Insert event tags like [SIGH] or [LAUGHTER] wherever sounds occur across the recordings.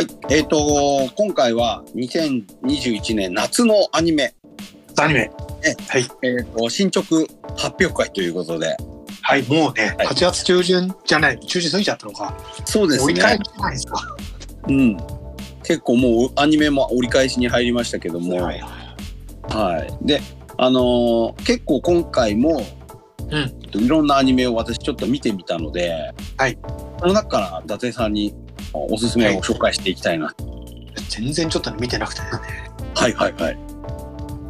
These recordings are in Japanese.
はい、えっ、と今回は2021年夏のアニメ、アニメ。えはい。えっ、と進捗発表会ということで、はい、もうね、はい8月中旬じゃない、中旬過ぎちゃったのか。そうですね折り返し。じゃないですか。うん、結構もうアニメも折り返しに入りましたけども、はい。はい。で、あのー結構今回も、うんいろんなアニメを私ちょっと見てみたので、はい。その中から伊達さんにおすすめを紹介していきたいな。全然ちょっとね見てなくてね。はいはいはい。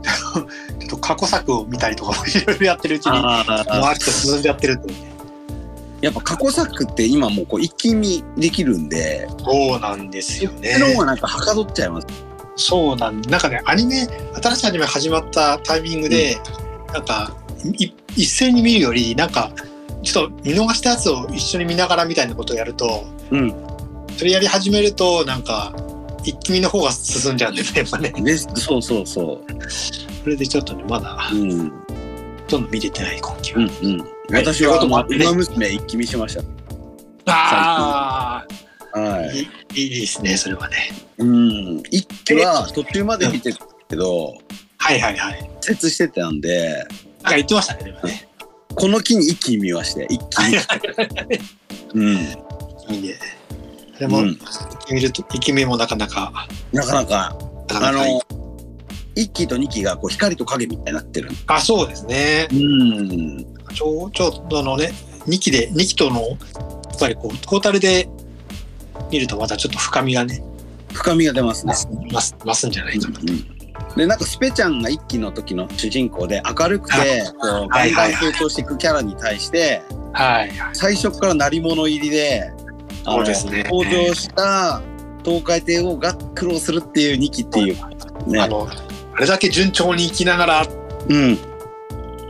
[LAUGHS] ちょっと過去作を見たりとかもいろいろやってるうちに、もうあ飽きて進んじゃってるっていうね。やっぱ過去作って今もうこう一気見できるんで、そうなんですよねそ。の方がなんかはかどっちゃいます？そうなんなんかね、アニメ、新しいアニメ始まったタイミングで、なんか、い一斉に見るより、なんか、ちょっと見逃したやつを一緒に見ながらみたいなことをやると、うん。それやり始めると、なんか、一気見の方が進んじゃうんですね、やっぱね。でそうそうそそれでちょっとね、まだ、う。うん。ほとんど見れてない、今期は。うんうん。私は馬娘一気見しましあた。はあ、い。いいいいですね、それはね。うん。一気は途中まで見てたけど、はいはいはい。接してたんで、なんか言ってましたね、でもね。この木に一気に見まして、一気に。うん。いいね。でも、うん見ると、一気見もなかなか、なかなか、あなかなかいいの、一気と二気がこう光と影みたいになってる。あ、そうですね。うん。ちょちょっとあのね、2期で、2期との、やっぱりこう、トータルで見るとまたちょっと深みがね、深みが出ますね増。すんじゃないかな。うんでなんかスペちゃんが一期の時の主人公で明るくてこうガンガン成長していくキャラに対してはい。最初から鳴り物入りでそうですね登場した東海帝王が苦労するっていう2期っていうねあの、あれだけ順調に生きながら、うん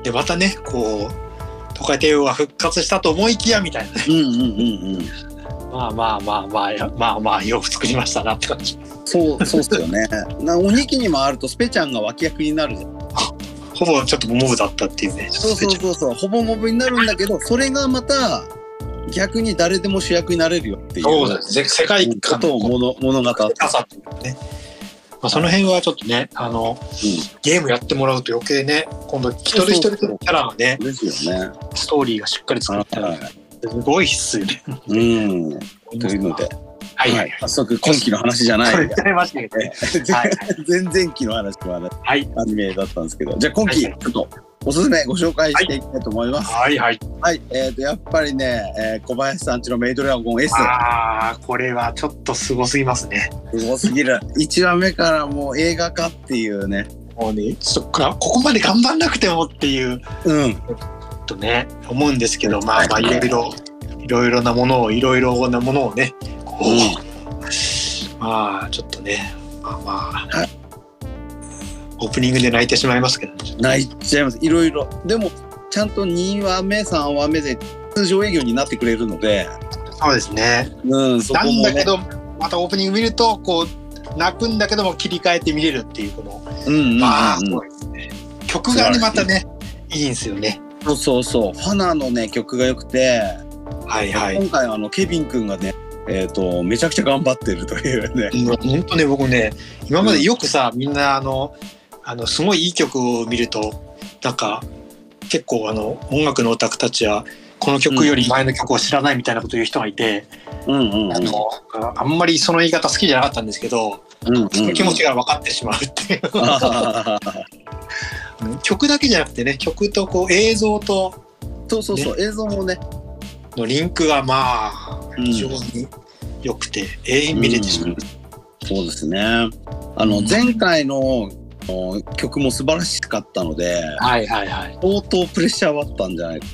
で、またね、こう、東海帝王が復活したと思いきやみたいなね。うんうんうんうんまあまあまあまあ、まあまあ、よく作りましたなって感じ。そうそうっすよねなお2期に回るとスペちゃんが脇役になるじゃんほぼちょっとモブだったっていうね。そうそうそうそうほぼモブになるんだけどそれがまた逆に誰でも主役になれるよっていうそうですね。世界こ観のとを物物語さっていうかね。まあ、その辺はちょっとね、あの、ゲームやってもらうと余計ね、今度一人一人のキャラがね、ですよね。ストーリーがしっかり作ってある。はい。すごいっすよね。うん。[LAUGHS] というので、はいははいい。早速今期の話じゃない。それ言っちゃいましたけどね。[LAUGHS] はい前々期の話ははい。アニメだったんですけど、じゃあ今期ちはいょっとおすすめご紹介していきたいと思います。はいはい。はい。えっとやっぱりね、えー小林さんちのメイドラゴン S ああ、これはちょっとすごすぎますね。すごすぎる。1話目からもう映画化っていうね。もうね、そっか、ここまで頑張んなくてもっていううん。とね、思うんですけど、まあまあ、いろいろ、いろいろなものを、いろいろなものをね、こう、まあ、ちょっとね、まあまあ、はいオープニングで泣いてしまいますけど、ね、泣いちゃいます。いろいろ。でもちゃんと2話目3話目で通常営業になってくれるので、そうですね。うん。そこなもねんだけど、またオープニング見ると、こう、泣くんだけども切り替えて見れるっていう、この、うんうんうんうん。まあ、ですね。曲がね、またね、いいんですよね。そうそうそう。花のね曲が良くて。はいはい。今回あのケビン君がね、えっ、とめちゃくちゃ頑張ってるというね。本当ね僕ね今までよくさ、みんなあのあのすごいいい曲を見るとなんか結構あの音楽のオタクたちはこの曲より前の曲を知らないみたいなことを言う人がいて、うんうんうん。あのあんまりその言い方好きじゃなかったんですけど、うんうんうん。その気持ちが分かってしまうっていう、[LAUGHS] 曲だけじゃなくてね曲とこう映像とそうそうそう、映像もね。のリンクがまあうん非常に良くて、永遠見れてしまう、そうですね。あの前回のお曲も素晴らしかったので、はいはいはい相当プレッシャーはあったんじゃないか。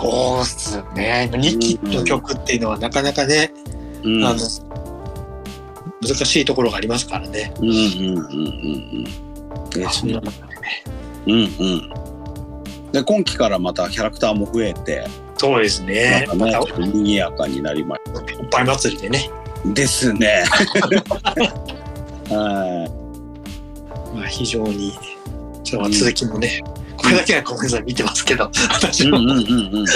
そうっすよね2期の曲っていうのはなかなかね、うん、あの難しいところがありますからね。うんうんうんうんうん。ですねそんうんうん。で今期からまたキャラクターも増えて、そうですね。またね、ま賑やかになりましおっぱい祭りでね。た。ですね。[LAUGHS] はまあ非常に。ちょっとまあ続きもね、これだけはごめんなさい見てますけど、い。私も。うんうんうんうんうん。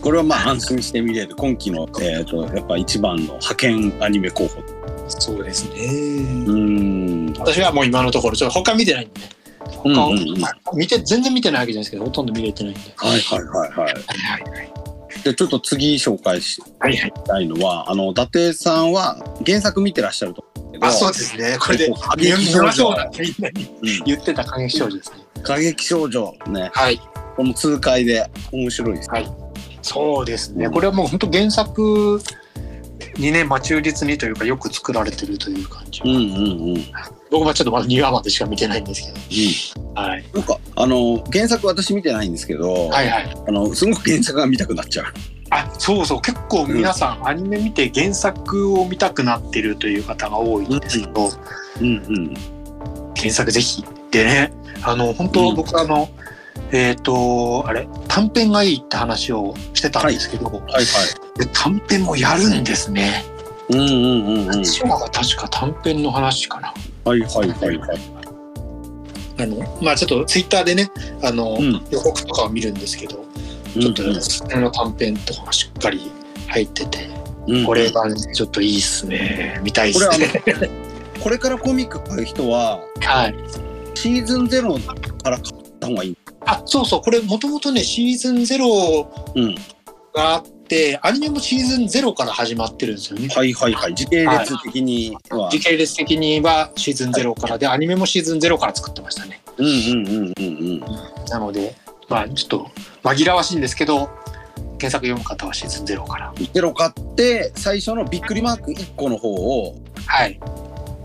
これはまあ安心して見れる今期の、えー、とやっぱ一番の派遣アニメ候補そうですね。うん。私はもう今のところちょっと他見てないんでね。他を、う見て全然見てないわけじゃないですけどほとんど見れてないんで。はいはいはいはい。はいはいで、ちょっと次紹介しはいはい。たいのは、あの、伊達さんは原作見てらっしゃると思うんだけど、あそうですね。これで過見激少女みんなにうん言ってた過激少女ですね。過激少女ね、はい。この痛快で面白いです。そうですね。これはもう本当原作にね、まあ忠実にというかよく作られてるという感じ。うんうんうん。僕はちょっとまだ2話までしか見てないんですけど。はい。なんか、あの、原作私見てないんですけど、はいはい。あの、すごく原作が見たくなっちゃう。あ、そうそう。結構皆さん、アニメ見て原作を見たくなってるという方が多いんですけど、うんうん。原作ぜひ。でね、あの、本当、うん僕あの、えっ、と、あれ、短編がいいって話をしてたんですけど、はいはい。で短編もやるんですね。うんうんうんうん。確か短編の話かな。はいはいはいはい。あの、まあちょっとツイッターでね、あの、うん予告とかを見るんですけど、ちょっと、その短編とかがしっかり入ってて、うんこれがねちょっといいっすね。見たいっこれすね。これからコミック買う人は、はい。シーズンゼロから買った方がいい。あ、そうそう、これもともとね、シーズンゼロうん。があって、アニメもシーズンゼロから始まってるんですよね。はいはいはい。時系列的には。時系列的にはシーズンゼロからで、アニメもシーズンゼロから作ってましたね。うんうんうんうんうん。なので、まあちょっと紛らわしいんですけど、原作読む方はシーズンゼロから。ゼロ買って、最初のびっくりマーク1個の方を、はい。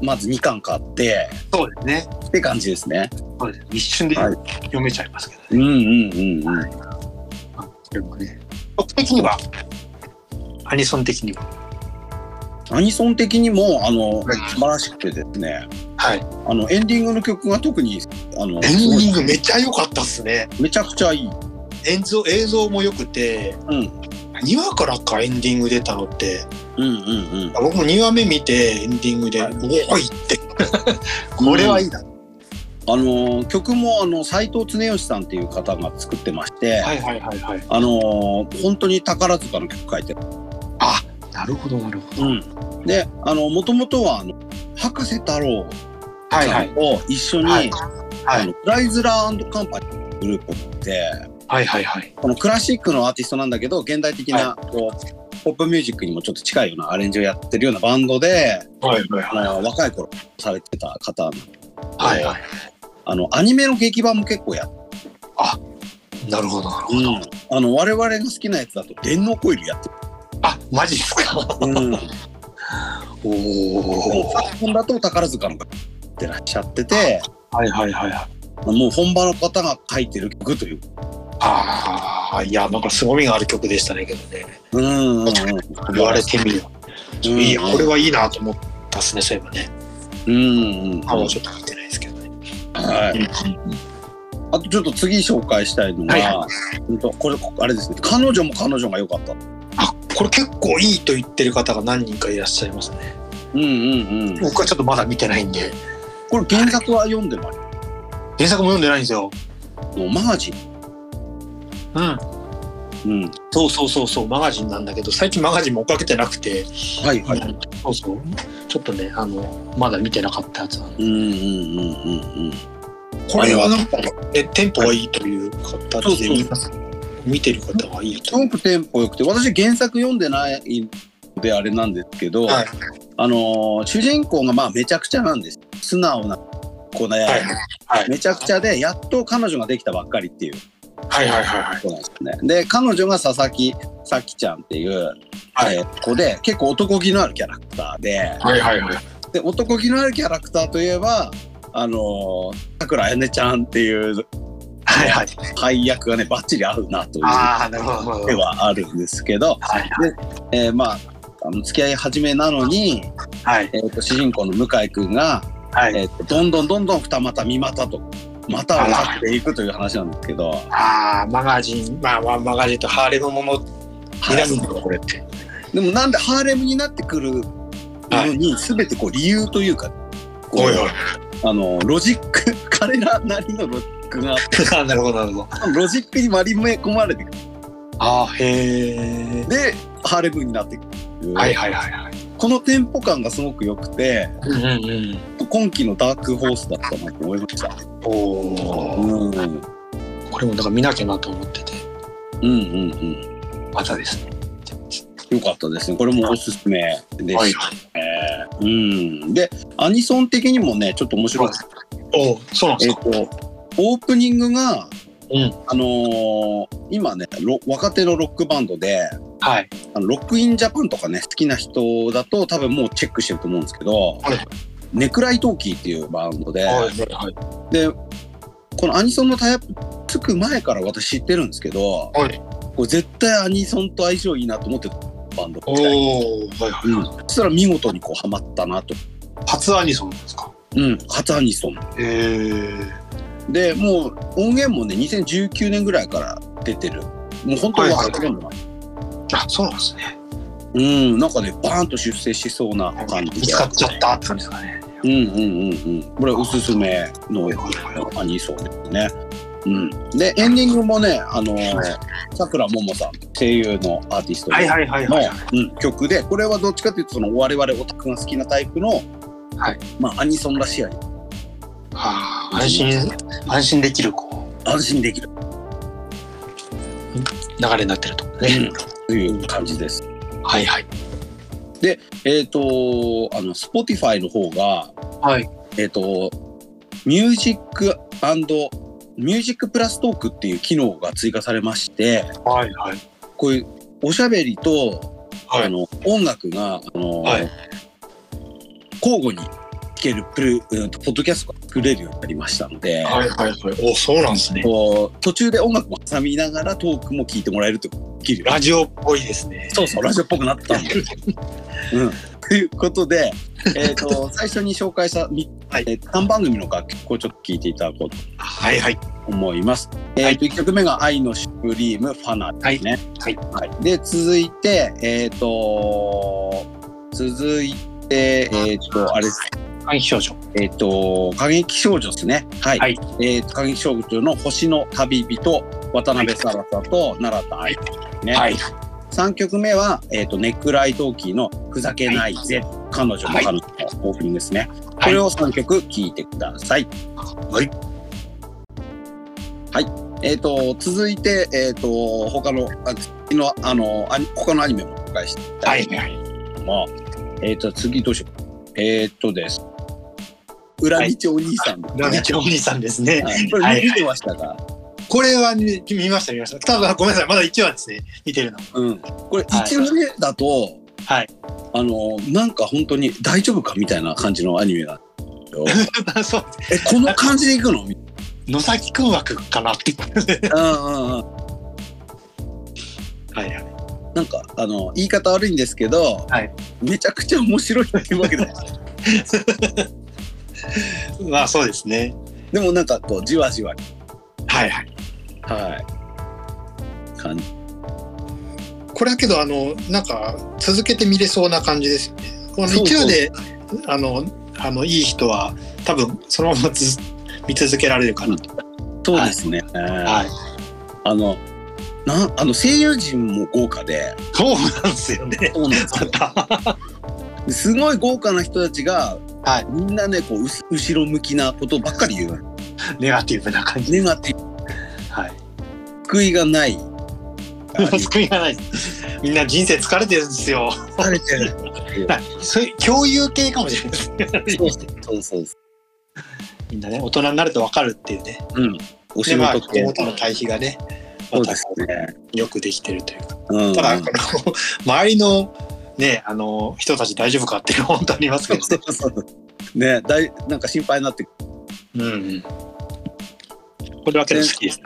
まず2巻買って、そうですね。って感じですね。そうです。一瞬ではい読めちゃいますけどね。うんうんうんうん。これもね。僕的には、アニソン的には。アニソン的にも、あの、はい素晴らしくてですね、はい。あの、エンディングの曲が特に、あの、エンディングめっちゃ良かったっすね。めちゃくちゃいい。映像映像も良くて、うん。2話からかエンディング出たのって、うんうんうん。僕も2話目見てエンディングで、はいおおいって。[LAUGHS] これはいいな。あの曲もあの斉藤恒義さんっていう方が作ってまして、はいはいはいはい。あの本当に宝塚の曲書いてる。あ、なるほどなるほど。うん、であのもともとはあの博士太郎さんと一緒に、はいはいあのプライズラーカンパニーのグループではいはいはい。このクラシックのアーティストなんだけど現代的なこう、ポップミュージックにもちょっと近いようなアレンジをやってるようなバンドで、はいはいあの若い頃されてた方はいはい。あのアニメの劇版も結構やってなるほどなるほど。あの我々が好きなやつだと電脳コイルやってる。あ、マジですか？うん、[LAUGHS] おお。昨今だと宝塚の方ってらっしゃってて、はいはいはいはい。もう本場の方が書いてる曲という。ああ、いや、なんか凄みがある曲でしたねけどね。うんうんうん、言われてみれば。うんいいや、これはいいなと思ったっすね、そういえばね。うんうん。あ、もうちょっと見てないですけどね。はい。あとちょっと次紹介したいのが、はいこれあれですね。彼女も彼女が良かった。あ、これ結構いいと言ってる方が何人かいらっしゃいますね。うんうんうん。僕はちょっとまだ見てないんで。これ原作は読んでます。原作も読んでないんですよ。マガジ？ン。うん。うん。そうそうそうそう、マガジンなんだけど、最近マガジンも追っかけてなくて、はいはい。そうそう。ちょっとね、あの、まだ見てなかったやつなんで。うんうんうんうんうん。これはなんか、ね、テンポがいいという形で見ます。見てる方はいいと。すごくテンポ良くて、私原作読んでないのであれなんですけど、はいあのー主人公がまあめちゃくちゃなんです。素直な子で、はいはいめちゃくちゃで、やっと彼女ができたばっかりっていうはいはいはいはい。子なんですよね。で、彼女が佐々木咲ちゃんっていう、はいえー子で、結構男気のあるキャラクターで、はいはいはい。で、男気のあるキャラクターといえば、あのー、桜彩音ちゃんっていうはいはい。配役がね、バッチリ合うなというああ、なるほど。ではあるんですけど、はいえーまあ、あの付き合い始めなのに、はいえー、と主人公の向井君が、はい。えー、とどんどんどんどん二股三股と股をかけていくという話なんですけど、ああ、マガジン、まあまあ、マガジンとハーレムものになるんこれって。でもなんでハーレムになってくるのに全てこう理由というか、こう。あのロジック彼らなりのロジックがあってあなるほど、なるほど。ロジックに割り込まれてくるああ、へえ。でハーレムになってくる、はいはいはいはい。このテンポ感がすごく良くてうんうんうん。今期のダークホースだったなと思いました。おお。うんこれもだから見なきゃなと思ってて、うんうんうん。またですね。よかったですね。これもおすすめではいしたね。うん。で、アニソン的にもね、ちょっと面白い。おお、そうなんでえっ、すか。と、オープニングが、うん。あのー今ねロ、若手のロックバンドで、はい。あのロックインジャパンとかね、好きな人だと多分もうチェックしてると思うんですけど、はいネクライトーキーっていうバンドで、はいはい。で、このアニソンのタイアップつく前から私知ってるんですけど、はい。これ絶対アニソンと相性いいなと思ってたバンドおお、はいはい。うん、そしたら見事にこうハマったなと。初アニソンですか？うん、初アニソン。へえ。で、もう音源もね、2019年ぐらいから出てる。もう本当に若手バンドなんあ、そうなんですね。うん、なんかね、バーンと出世しそうな感じで。見つかっちゃったって感じですかね。うんうんうんうん。これおすすめのアニソンですね。うん。で、エンディングもね、あのさくらももさん、声優のアーティストはいはいはいの、曲で、これはどっちかというと、その我々オタクが好きなタイプの、はいまあ、アニソンらしいアニはあ、安心、安心できる、こ安心できるう、流れになってると。ね。という感じです。はいはい。えっ、と、あの、Spotify の方が、はい。えっ、と、ミュージックミュージックプラストークっていう機能が追加されまして、はいはい。こういうおしゃべりと、はいあの音楽が、あのはい交互に聴けるプル、うんと、ポッドキャストが作れるようになりましたので、はいはいはい。お、そうなんですね。こう途中で音楽も挟みながらトークも聞いてもらえるとができラジオっぽいですね。そうそう、ラジオっぽくなったんだよ。うん。ということで、えっ、と、最初に紹介したみ、はいえー3番組の楽曲をちょっと聴いていただこうとはいはい。思います。えっ、と、1曲目が愛のシュプリームファナですね。はいはい。で、続いて、えっ、と、続いて、えっ、と、あれです。暗記少女。えっ、と、過激少女ですね。はい。はいえっ、と、過激少女の星の旅人、渡辺沙羅さと奈良田愛ね。はい。3曲目は、えっ、と、ネックライトーキーのふざけないぜ、彼女も彼女のオープニングですね。これを3曲聴いてください。はい。はい。えっ、と、続いて、えっ、と、他の、あ次の、あの、他のアニメも紹介していきたはいいはい。んですけども、えっ、と、次どうしようか。えっ、とです。裏道お兄さん、ラビチお兄さんですね。はいこれ見てましたか、これはね見ました見ました。多分ごめんなさい。まだ1話ですね。見てるの。うん。これ、はい一話目だと、はい。あの、なんか本当に大丈夫かみたいな感じのアニメが。[LAUGHS] そう。え、この感じでいくの？野崎くん枠かなって。うんうんうん。はいはい。なんか、あの、言い方悪いんですけど、はいめちゃくちゃ面白いっていうわけで。[LAUGHS] まあそうですね。でもなんかこう、じわじわ。はいはい。はい。感じ。これはけどあのなんか続けて見れそうな感じですよね。このそう1話であのあのいい人は多分そのままず見続けられるかなと。そうですね。はい。あの、なん、あの声優陣も豪華で。そうなんですよね。そうなんです [LAUGHS] すごい豪華な人たちが、はいみんなね、こう、後ろ向きなことばっかり言う。ネガティブな感じ。ネガティブ、はい。救いがない。[LAUGHS] 救いがない。みんな人生疲れてるんですよ。疲れてる。[LAUGHS] そういう共有系かもしれないです。そうそうそうそみんなね大人になると分かるっていうね。う。うん。お仕でまあ事系。子供との対比がね。そうですね。よくできてるというか。うん。ただ、あの周りのねあの人たち大丈夫かっていうのは本当にありますけどそね。ね、だい、なんか心配になって、うんうん。これはけど好きですね。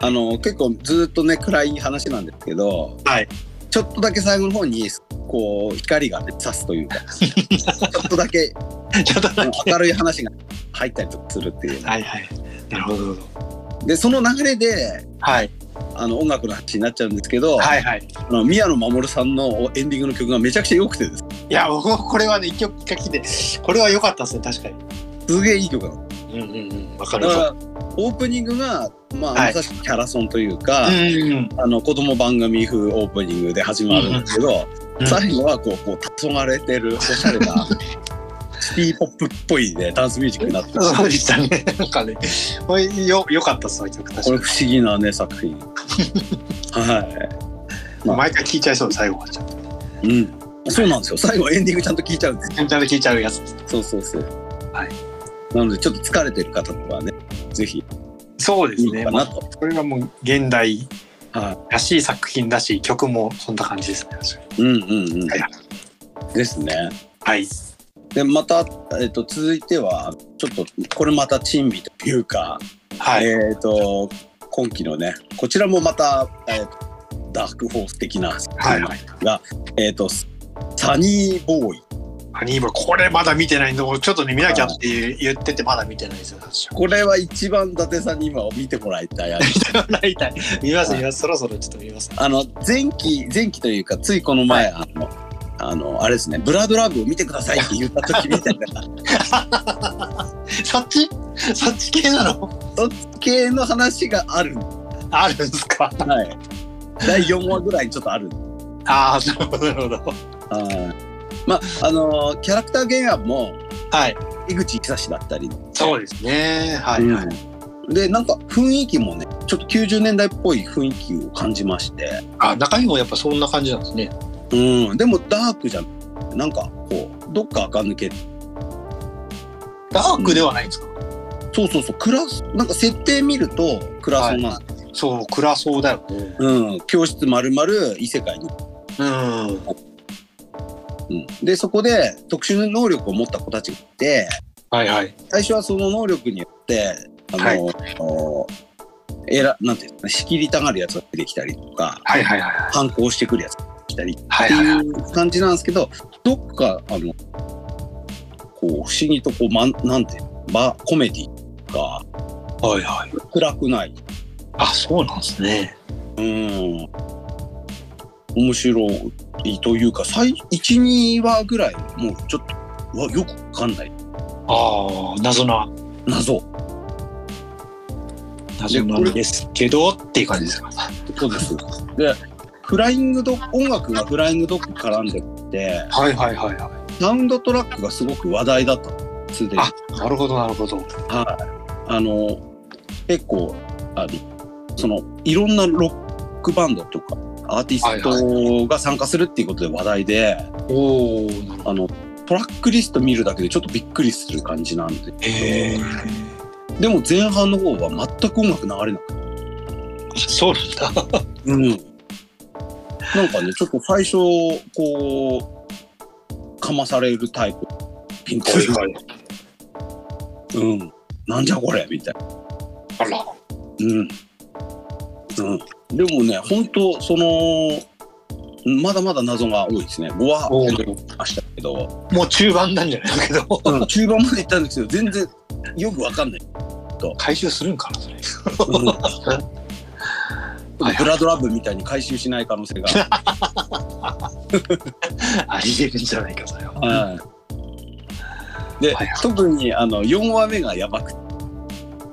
あの、結構ずっとね、暗い話なんですけど、はい。ちょっとだけ最後の方に、こう、光がね、差すというか、[LAUGHS] ちょっとだけちょっとだけ。明るい話が入ったりするっていう。はいはい。なるほど。で、その流れで、はい。あの、音楽の話になっちゃうんですけど、はいはい。あの宮野真守さんのエンディングの曲がめちゃくちゃ良くてです。いや、僕もこれはね、一曲聞いて、これは良かったですね、確かに。すげえいい曲なの。うんうんうん。わかるわだから、オープニングが、まあ、はいまさしくキャラソンというか、うんうんあの子供番組風オープニングで始まるんですけど、うん最後はこうこう黄昏れてるおしゃれな [LAUGHS] シティポップっぽいねダンスミュージックになってる。そうでしたね。なんかね、これよ、良かったっすわ、曲確かに。これ不思議なね作品。はい。まあ。毎回聴いちゃいそう、最後は。ちゃんと。うん。そうなんですよ。最後エンディングちゃんと聞いちゃうんです。ちゃんと聴いちゃうやつです。そうそうそう。はい。なのでちょっと疲れてる方とかはねぜひ。そうですね。いいこれがもう現代はらしい作品だし、曲もそんな感じですね。うんうんうん、はい。ですね。はい。でまた、えっと続いてはちょっとこれまた珍味というか、はい。えっ、と今期のねこちらもまた、えーとダークホース的な作品はい。はい。が、えっ、とサニーボーイ。アニーバーこれまだ見てないのちょっとね見なきゃって言っててまだ見てないですよ私これは一番伊達さんに今見てもらいたい。アニメ大体見ます見ます。そろそろちょっと見ます。あの前期前期というかついこの前、あのあのあれですね「ブラッドラブを見てください」って言った時みたいな。[LAUGHS] そっち？そっち系なの？系の話がある。あるんですか？はい。第4話ぐらいにちょっとある。ああなるほどなるほど。はい。まああのキャラクター原案もはい。井口久志だったり。そうですね。はい、はい。うん。でなんか雰囲気もねちょっと90年代っぽい雰囲気を感じまして。あ中身もやっぱそんな感じなんですねうん。でもダークじゃん。なんかこうどっか垢抜けダークではないんですか、そうそうそう。暗すなんか設定見ると暗そうなそう暗そうだよ。ねうん、教室まるまる異世界に、うん。うん、でそこで特殊能力を持った子たちがいて。はいはい。最初はその能力によってあの、はい。おえらなんていうんですかね仕切りたがるやつが出てきたりとか。はいはいはい反抗してくるやつが来たりってはいう感じなんですけどどっかあのこう不思議とこう、まん、なんていうのバコメディがはいはい。暗くない。あそうなんですね。うん。面白いというか最12話ぐらいもうちょっとうわよくわかんない。ああ謎な。謎。謎なんですけどっていう感じですか。そうです。でフライングド音楽がフライングドッグ絡んでてはいはいはいはい。サウンドトラックがすごく話題だったすでに。あなるほどなるほど。はい。あの結構あのそのいろんなロックバンドとかアーティストが参加するっていうことで話題で、おおあのトラックリスト見るだけでちょっとびっくりする感じなんでへえでも前半の方は全く音楽流れなくて。そうなんだ。うんなんかねちょっと最初こうかまされるタイプピンク。はいはいうん。なんじゃこれみたいな。あら。うん。うん。でもね、本当その、まだまだ謎が多いですね。5話おー本当にましたけど、もう中盤なんじゃないけど。うん、中盤まで行ったんですけど、全然よくわかんない。回収するんかなそれ。うんはいブラッドラブみたいに回収しない可能性が。[LAUGHS] ありえるんじゃないかそれははい。で、はいはい特にあの4話目がやばくて、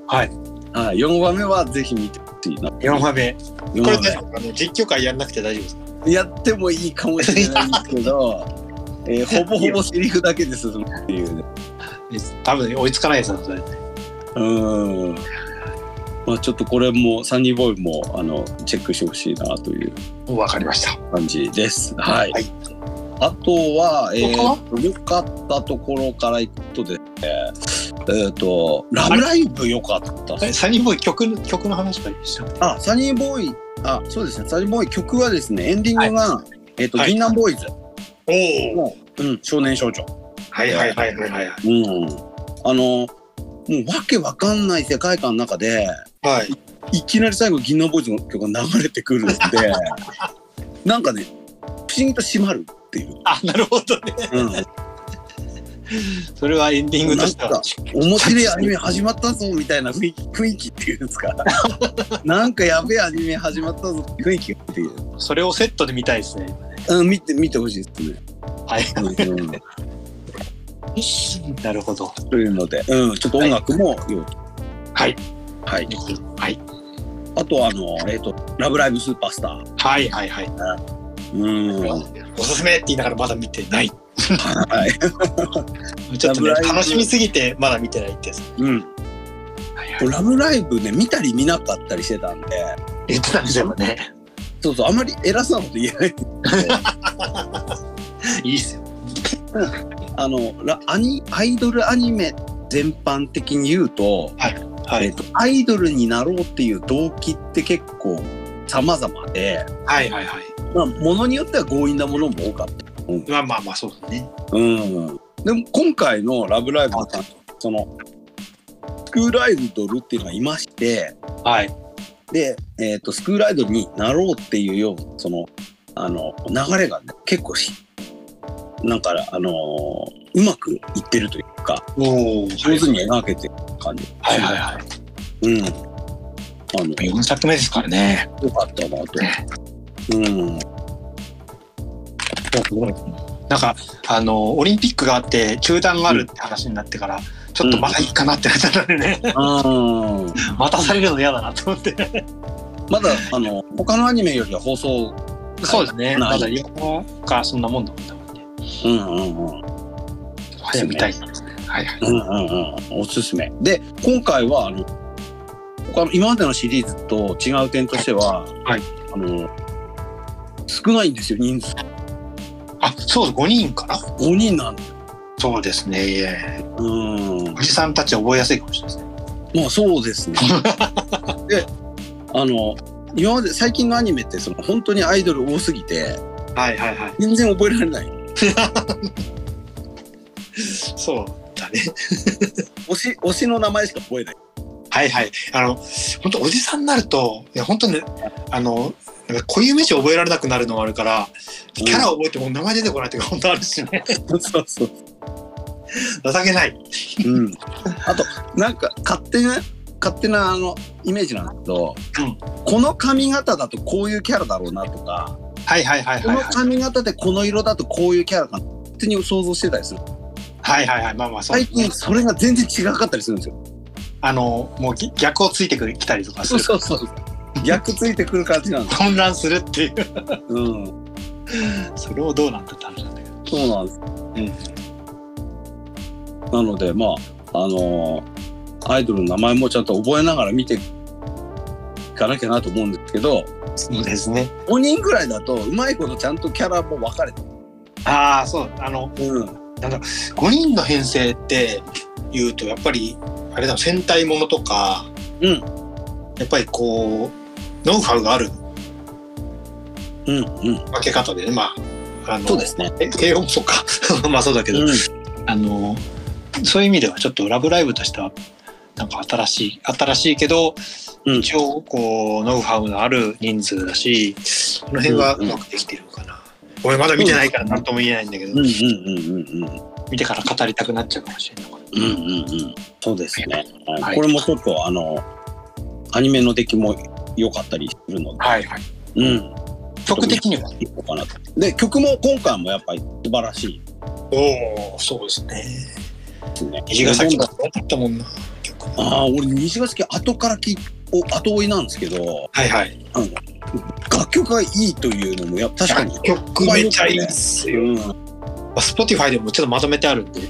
はいはい、4話目はぜひ見てほしいな。4話目4これ話ねあの実況会やんなくて大丈夫ですか目やってもいいかもしれないんですけど、[LAUGHS] えーほぼほぼセリフだけで進むっていうね。多分追いつかないですよそれうん。まあちょっとこれもサニーボーイもあのチェックしてほしいなというわかりました。感じです。はい。はい。あとは、えー、良かったところからいくとですね、えっ、と、ラブライブ良かった。サニーボーイ曲の曲の話からしなくてあ、サニーボーイ、あ、そうですね、サニーボーイ曲はですね、エンディングが、えっ、と、はい。銀杏ボーイズ。おおの、うん、少年少女。はいはいはいはいはい。うん。あの、もうわけわかんない世界観の中で、はいいきなり最後、銀杏ボーイズの曲が流れてくるんで、[LAUGHS] なんかね、不思議と締まるっていう。あなるほどねうん。それはエンディングとしては面白いアニメ始まったぞみたいな雰囲気雰囲気っていうんですか。[LAUGHS] なんかやべえアニメ始まったぞって雰囲気がっていう。それをセットで見たいですねうん、見て、見てほしいですね。はいうん、[LAUGHS] なるほどというので、うん、ちょっと音楽もよ、はいはい。はいあとはあの、えっ、と、ラブライブスーパースター。はいはいはいうん。おすすめって言いながらまだ見てない。はい。[LAUGHS] ちょっとね楽しみすぎてまだ見てないって。うん。はいはいラブライブね、見たり見なかったりしてたんで、言ってたんですよね。そうそう、あんまり偉そうなこと言えない。[LAUGHS] いいっすよ。あの、ラアニアイドルアニメ全般的に言うと、はい。えっと、アイドルになろうっていう動機って結構様々で、はいはいはい。まあ、ものによっては強引なものも多かった。まあまあまあそうだね。うん。でも今回のラブライブさん、その、スクールアイドルっていうのがいまして、はい。で、えっ、と、スクールアイドルになろうっていうような、その、あの、流れがね、結構し、なんか、あのーうまくいってるというか、おお。上手に描けてる感じ。はいはいはい。うん。あの、4作目ですからね。よかったなと。うん。なんかあのオリンピックがあって中断があるって話になってから、ちょっとまだいいかなってなったのでね、あー待たされるの嫌だなと思って。まだ、あの、他のアニメよりは放送、そうですね。まだ4かそんなもんだもんだもんね。うんうんうん。早く見たいね。はいはい。うんうんうん。おすすめ。で、今回は、あの、他の今までのシリーズと違う点としては、はいあの、少ないんですよ、人数。あそうです5人かな。5人なんで。そうですね。うん。おじさんたちは覚えやすいかもしれないですね。まあそうですね。[LAUGHS] で、あの、今まで最近のアニメってその本当にアイドル多すぎてはいはいはい。全然覚えられない。[LAUGHS] そうだね。推し推しの名前しか覚えない。はいはい。あの本当おじさんになるといや本当ねあの固有名詞覚えられなくなるのもあるからキャラ覚えても名前出てこないっていうか本当あるしねそうそう。情けない。うん。あとなんか勝手な勝手なあのイメージなんだけど、うんこの髪型だとこういうキャラだろうなとか、はいはいはいこのはいはい。髪型でこの色だとこういうキャラかな勝手に想像してたりする。はいはいはいまあまあそうね最近それが全然違かったりするんですよ。あのもうぎ逆をついてくる来たりとかするそうそうそう。逆ついてくる感じなんです。混乱するっていううん。それをどうなんだって話なんだけどそうなんです。なので、まあ、あのーアイドルの名前もちゃんと覚えながら見ていかなきゃなと思うんですけど、そうですね5人ぐらいだと、うまいことちゃんとキャラも分かれてああそうあのる。うん。5人の編成っていうとやっぱりあれだ戦隊ものとかうん。やっぱりこうノウハウがあるうん。うん。分け方でねまああのそうですね。え英語もそうかまあそうだけど、うん。あのそういう意味ではちょっと「ラブライブ!」としてはなんか新しい新しいけど、うん一応こうノウハウのある人数だしこの辺はうまくできてるのかな、俺まだ見てないから何とも言えないんだけど、うん。うん。うん。うん。見てから語りたくなっちゃうかもしれないうん。うん。うん。そうですね。はいこれもちょっと、あの、アニメの出来も良かったりするので、はいはいうん。曲的には？いこうかなと。で、曲も今回もやっぱり素晴らしいおおそうですね。虹ヶ崎だったもんな曲ああ、俺、虹ヶ崎後から聞いお後追いなんですけど、はいはいあの楽曲がいいというのもや確かに。曲めっちゃいいっすよ、Spotify でもちょっとまとめてあるんで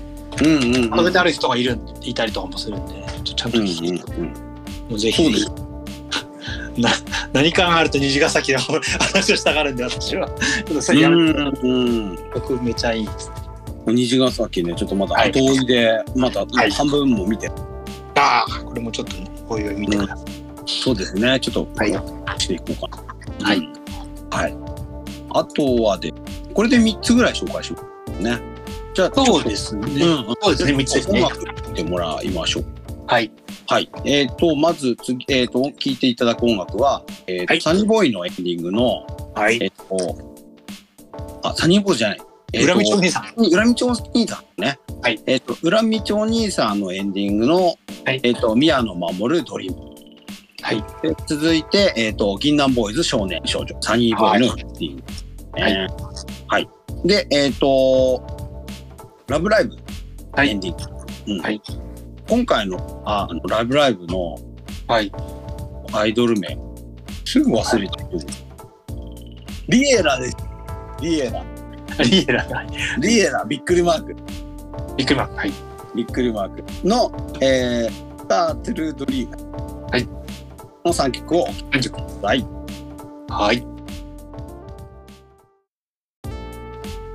うんうんうん。まとめてある人がいるんいたりとかもするんでちょっとちゃんとうんうん聞いて、うん。もうぜひそうです。な [LAUGHS] 何かがあると虹ヶ崎の話をしたがるんで私はちょっとそれやめてうん曲めちゃいいですうん。虹ヶ崎ね、ちょっとまだ後追いで、またはい半分も見て、ああこれもちょっとねおいおい見てください、そうですね、ちょっと、はいしていこうかな。はいうん。はい。あとはで、これで3つぐらい紹介しようね。じゃあ、そうですね、うん、そうですね三つですね音楽聴いてもらいましょう。はいはい。えっ、と、まず次、えっ、と、聴いていただく音楽は、えーとはいサニーボーイのエンディングの、はいえっ、と、あ、サニーボーイじゃない。えーと裏道お兄さん裏道お兄さんね。はい。えっ、と、裏道お兄さんのエンディングの、はいえっ、と、宮野守るドリーム。はいで続いて、えっ、と、銀杏ボーイズ少年少女、サニーボーイのエンディング。はいねはい。で、えっ、と、ラブライブ、はいエンディング。うんはい今回のああのラブライブのはいアイドル名、すぐ忘れてる。リエラです。リエラ。[LAUGHS] リエラ。はいリエラ、びっくりマーク。ビッグマン。はい。びっくりマークの、えー、スター・トゥルー・ドリーム。はい。の3曲をお聴きください。はい。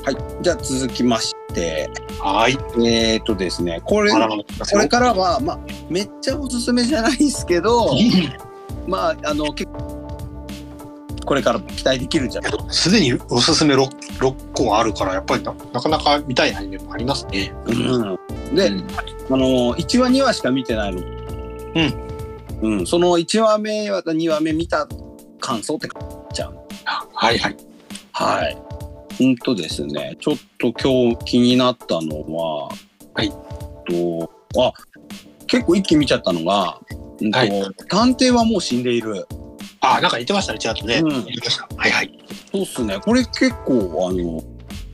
はい。じゃあ続きまして、はい。えっ、ー、とですね、これ、こられからは、まあ、めっちゃおすすめじゃないですけど、[LAUGHS] まあ、あの、結構、これからも期待できるんじゃない？すでにおすすめ 6, 6個あるから、やっぱりななかなか見たいアニメもありますね。うん。で、うんあの、1話、2話しか見てないの。うん。うん。その1話目、2話目見た感想って書いちゃう？はいはい。はい。うんとですね、ちょっと今日気になったのは、はいと、あ、結構一気に見ちゃったのが、うんとはい探偵はもう死んでいる。あ、なんか言ってましたね、ちらっとね。うん言いました。はいはい。そうっすね。これ結構、あの、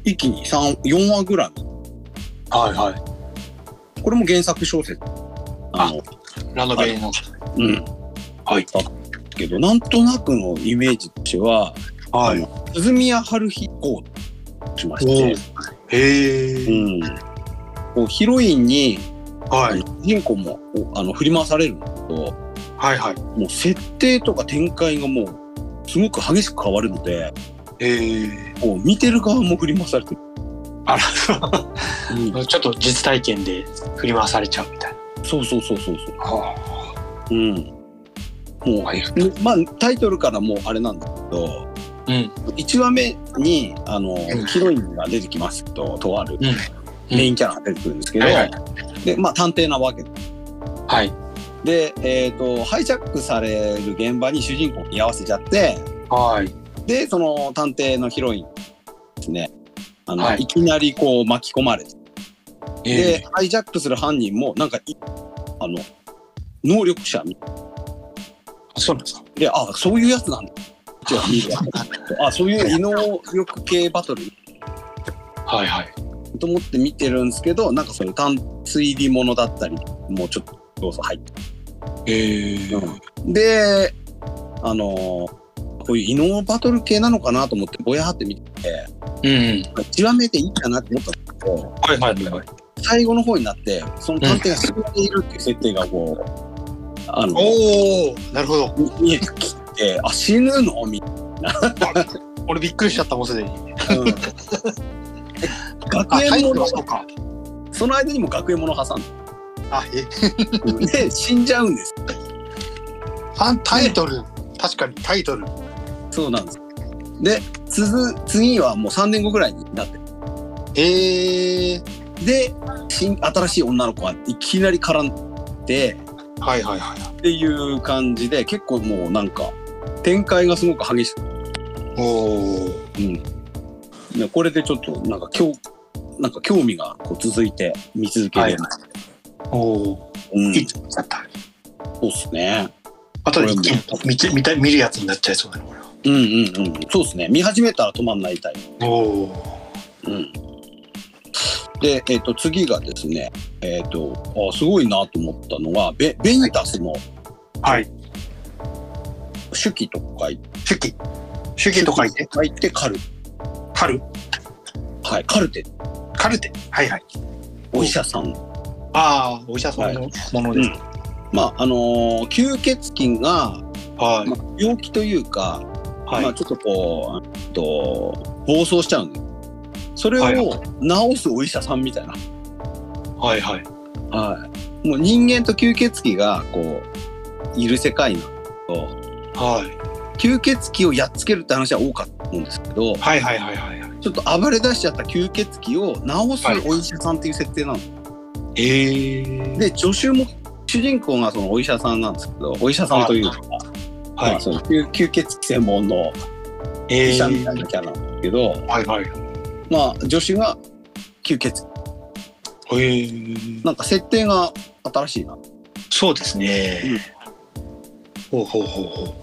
一気に3、4話ぐらい。はいはい。これも原作小説。あの、ラノベの。うん。はい。けど、なんとなくのイメージとしては、はあの鈴宮春日公しまして、へえ。うん。こうヒロインに、はい。主人公もおあの振り回されるんだけど、はいはい。もう設定とか展開がもうすごく激しく変わるので、へえ。こう見てる側も振り回されてる。あうんら、[LAUGHS] ちょっと実体験で振り回されちゃうみたいな。そうそうそうそうそう。はうん。もう、はいねまあタイトルからもうあれなんだけど、うん。1話目にあの、んヒロインが出てきますけど、とあるうんメインキャラが出てくるんですけど、はいはいで、まあ探偵なわけで。はい。で、えっ、と、ハイジャックされる現場に主人公を居合わせちゃって、はい。で、その探偵のヒロインですね、あの、はいい、きなりこう巻き込まれて、えで、ハイジャックする犯人も、なんかい、あの、能力者みー、そうなんですか？で、あ、そういうやつなんだ。[LAUGHS] あ、そういう異能力系バトルはいはい。と思って見てるんですけど、なんかそういう単推理ものだったり、もうちょっと要素入ってええ。る。で、あのーこういう異能バトル系なのかなと思ってぼやはって見てて、うん。1話目でいいかなって思ったんだけど、はいはいはい。最後の方になって、その探偵が死んでいるっていう設定がこう、あの、おお、なるほど。み見えてきて、あ、死ぬの？みたい俺びっくりしちゃったもんすでに。な。うんあ、学園ものそうか。その間にも学園もの挟んあ、え、[LAUGHS] で、で死んじゃうんです。あタイトル、確かにタイトル。そうなんです。で、続次はもう3年後ぐらいになってるええ。で、新新しい女の子がいきなり絡んで、はいはいはい。っていう感じで、結構もうなんか、展開がすごく激しくおお。うん。でこれでちょっとなんか興なんか興味がこう続いて見続けるようになって、おお。うん、いいとだった。そうっすね。あとで一気に見て見た見るやつになっちゃいそうだね、これは。うんうんうん。そうっすね。見始めたら止まんないタイおお。プ。うん。で、えっ、と、次がですね、えっ、とあ、すごいなと思ったのが、ベベニタスのはい。手記と書いて、手記。手記と書いて。書いてカル。カル。はい、カルテ。カルテ。はいはい。お医者さん。ああ、お医者さんのものです。まあ、あのー吸血鬼が、はまあ、病気というか、い。はいまあ、。ちょっとこう、あと暴走しちゃうんで、それはいはを治すお医者さんみたいな。はいはい。はい。もう人間と吸血鬼が、こう、いる世界なんだけど、はい。吸血鬼をやっつけるって話は多かったと思うんですけど、はいはいはいはいはい。ちょっと暴れ出しちゃった吸血鬼を治すはいお医者さんっていう設定なの。ええ。で、助手も、主人公がそのお医者さんなんですけど、お医者さんというか、はいまあ、その吸吸血鬼専門のえ医者みたいなキャラなんですけど、はいはい。まあ、助手が吸血鬼。ええ。なんか設定が新しいな。そうですね。ほうほうほうほう。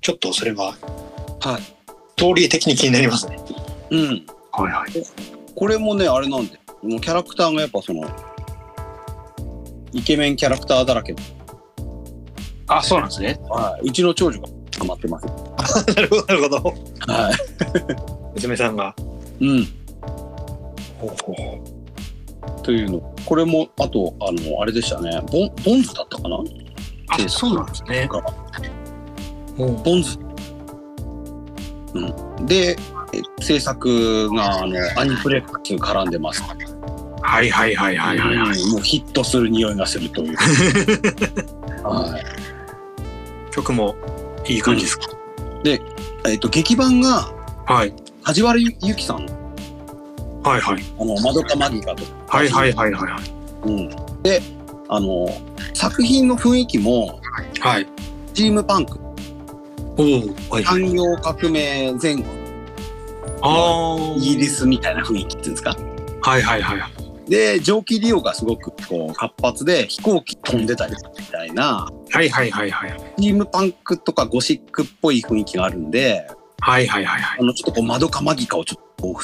ちょっとそれは、はい。ストーリー的に気になりますね。うん。はいはい。これもね、あれなんで、もうキャラクターがやっぱその、イケメンキャラクターだらけ。あ、そうなんですね。はい。うちの長女がハマってます。[LAUGHS] なるほど、なるほど。はい。娘さんが。うん。ほうほうほう。というの。これも、あと、あの、あれでしたね。ボン、ボンズだったかな？あ、そうなんですね。ボンズ。うん。で、え制作が、あの、アニプレックス絡んでます。はいはいはいはいはいはい。うんもうヒットする匂いがするという。[LAUGHS] はい。曲もいい感じですか？えっ、と、劇版が、はい。梶原由紀さん、はいはい。あの、マドカマギカとか。はいはいはいはいはい。うん。で、あの、作品の雰囲気も、はい。チームパンク、おお。はいはい。産業革命前後、ああ。イギリ。スみたいな雰囲気っていうんですか？はいはいはい。で、蒸気利用がすごくこう活発で、飛行機飛んでたりみたいな、はいはいはいはい。チームパンクとかゴシックっぽい雰囲気があるんで、はいはいはいはい。あの、ちょっとこう、マドカマギカをちょっとこ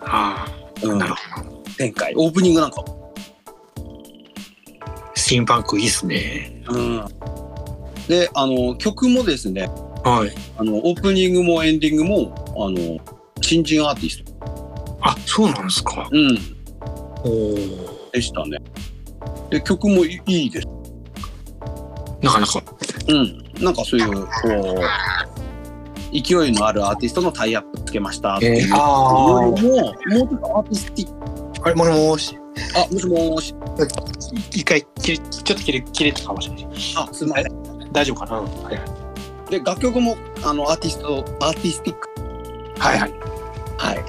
あう、うあ。んなるほど。展開。オープニングなんか、スティームパンクいいっすね。うん。で、あの、曲もですね、はい。あの、オープニングもエンディングも、あの、新人アーティスト、あ、そうなんですか。うん、おお。でしたね。で、曲もいいいです。なかなか。うん。なんかそういう、こう、勢いのあるアーティストのタイアップつけましたっていう。えーあよりも、もうちょっとアーティスティック。あれ、もしもし。あ、もしもし。一回切れ、ちょっと切れ、切れたかもしれない。あ、すみません。大丈夫かな？はい。で、楽曲も、あの、アーティスト、アーティスティック。はいはい。はい。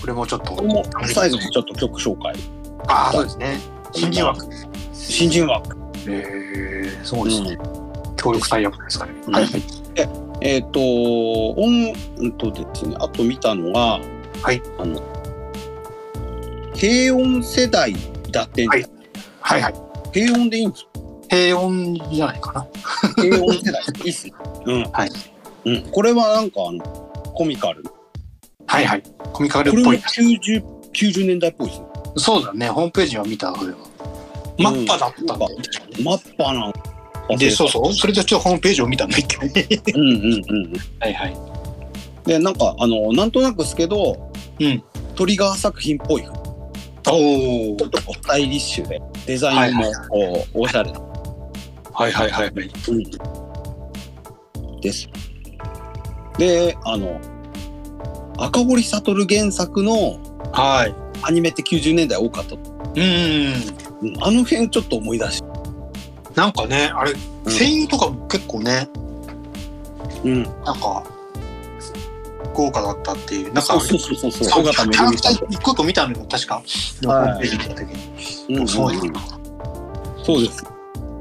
これもちょっとこれも、最後にちょっと曲紹介。ああ、そうですね。新人枠。新人枠。ええそうですね。協力タイアップですかね。うんはい。えっ、と、音、うんとですね、あと見たのが、はい。あの、低音世代だって、はいはいはい。低音でいいんです平穏じゃないかな。低音世代。[LAUGHS] いいっすね。うん。はい。うん。これはなんか、あの、コミカル。はいはい。コミカルこれもっぽい。90、90年代っぽいですね。そうだね。ホームページは見た、それは。マッパだったんだよねマッパなんで、そうそう。それでちょっとホームページを見たんだけどね。うんうんうんうん。はいはい。で、なんか、あの、なんとなくですけど、うん。トリガー作品っぽい。ちおょっとスタイリッシュで、デザインもこう、おしゃれな。はいはいはいはい。うん。です。で、あの、赤堀悟原作のはい。アニメって90年代多かった。うん。うんあの辺ちょっと思い出し。なんかね、あれ、うん声優とかも結構ね、うん。なんか、豪華だったっていう。なんか、そうそうそうそう。キャラ。クター一個一個見たのよ、確か。はい。うんうんそうです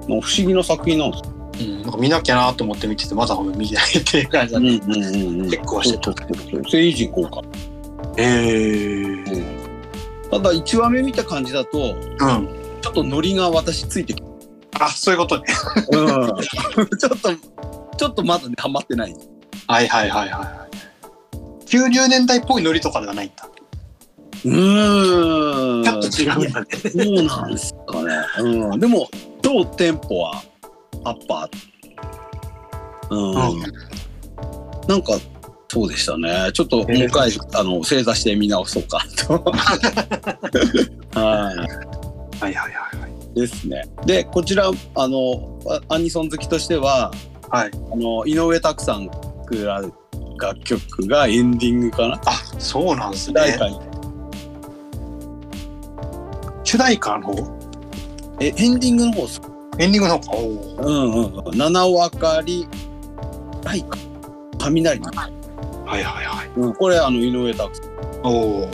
不思議な作品なんですよ。うん、なんか見なきゃなと思って見てて、まだ見てないっていう感じだね。うんうんうんうん。結構してたそうそうそう声優陣豪華。えー。うんただ1話目見た感じだと、うん。ちょっとノリが私ついてきて、あ、そういうことね。うん、ちょっと、ちょっとまだね、ハマってない。はいはいはいはい。90年代っぽいノリとかではないんだ。うーん。ちょっと違うんだね。そうなんですかね。うん。でも、超テンポはアッパー。うん。うんなんか、そうでしたね。ちょっともう一回、あの、正座して見直そうかと。は [LAUGHS] はいはいはいはい。い。ですね。で、こちら、あの、アアニソン好きとしては、はい。あの、井上拓さんが楽曲がエンディングかな？あ、そうなんですね。主題歌に。主題歌の方？え、エンディングの方エンディングの方うんうん。七尾あかり、はいか。雷。はいはいはい。うん、これ、あの、井上拓さん。おお。